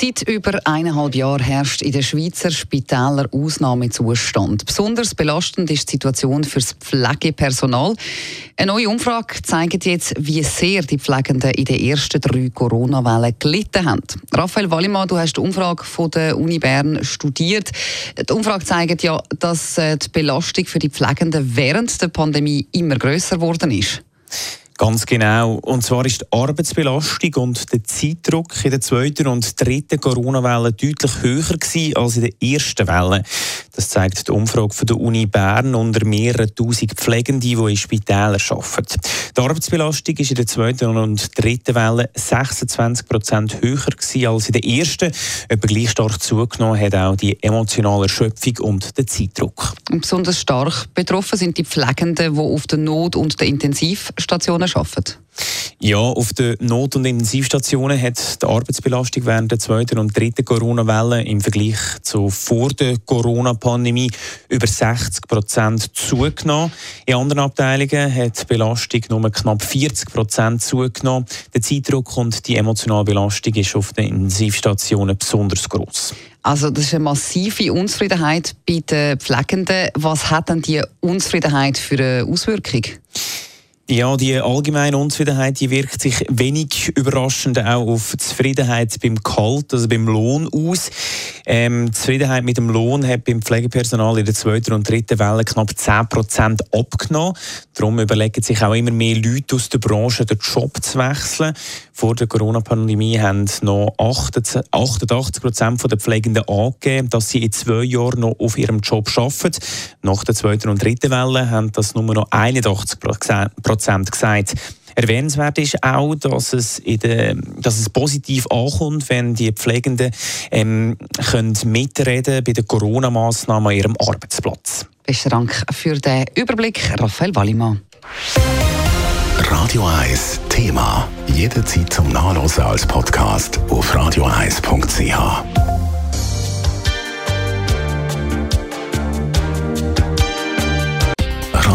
Seit über eineinhalb Jahren herrscht in den Schweizer Spitälern Ausnahmezustand. Besonders belastend ist die Situation für das Pflegepersonal. Eine neue Umfrage zeigt jetzt, wie sehr die Pflegenden in den ersten drei Corona-Wellen gelitten haben. Raphael Wallimann, du hast die Umfrage von der Uni Bern studiert. Die Umfrage zeigt ja, dass äh, die Belastung für die Pflegenden während der Pandemie immer größer geworden ist. Ganz genau. Und zwar ist die Arbeitsbelastung und der Zeitdruck in der zweiten und dritten Corona-Welle deutlich höher gewesen als in der ersten Welle. Das zeigt die Umfrage der Uni Bern unter mehreren tausend Pflegenden, die in Spitälern arbeiten. Die Arbeitsbelastung ist in der zweiten und dritten Welle 26 Prozent höher als in der ersten. Etwa gleich stark zugenommen hat auch die emotionale Erschöpfung und der Zeitdruck. Und besonders stark betroffen sind die Pflegenden, die auf der Not- und der Intensivstationen arbeiten? Ja, auf den Not- und Intensivstationen hat die Arbeitsbelastung während der zweiten und dritten Corona-Welle im Vergleich zu vor der Corona-Pandemie über 60 Prozent zugenommen. In anderen Abteilungen hat die Belastung nur knapp 40 Prozent zugenommen. Der Zeitdruck und die emotionale Belastung ist auf den Intensivstationen besonders groß. Also das ist eine massive Unzufriedenheit bei den Pflegenden. Was hat denn die Unzufriedenheit für eine Auswirkung? Ja, die allgemeine Unzufriedenheit die wirkt sich wenig überraschend auch auf Zufriedenheit beim Gehalt, also beim Lohn aus. Ähm, Zufriedenheit mit dem Lohn hat beim Pflegepersonal in der zweiten und dritten Welle knapp 10% abgenommen. Darum überlegen sich auch immer mehr Leute aus der Branche, den Job zu wechseln. Vor der Corona-Pandemie haben noch 88% der Pflegenden angegeben, dass sie in zwei Jahren noch auf ihrem Job arbeiten. Nach der zweiten und dritten Welle haben das nur noch 81 Prozent gesagt. Erwähnenswert ist auch, dass es, in der, dass es positiv ankommt, wenn die Pflegenden ähm, können mitreden bei den Corona-Massnahmen an ihrem Arbeitsplatz. Besten Dank für den Überblick, Raphael Wallimann. Radio 1 Thema. Jederzeit zum Nachlesen als Podcast auf radio1.ch.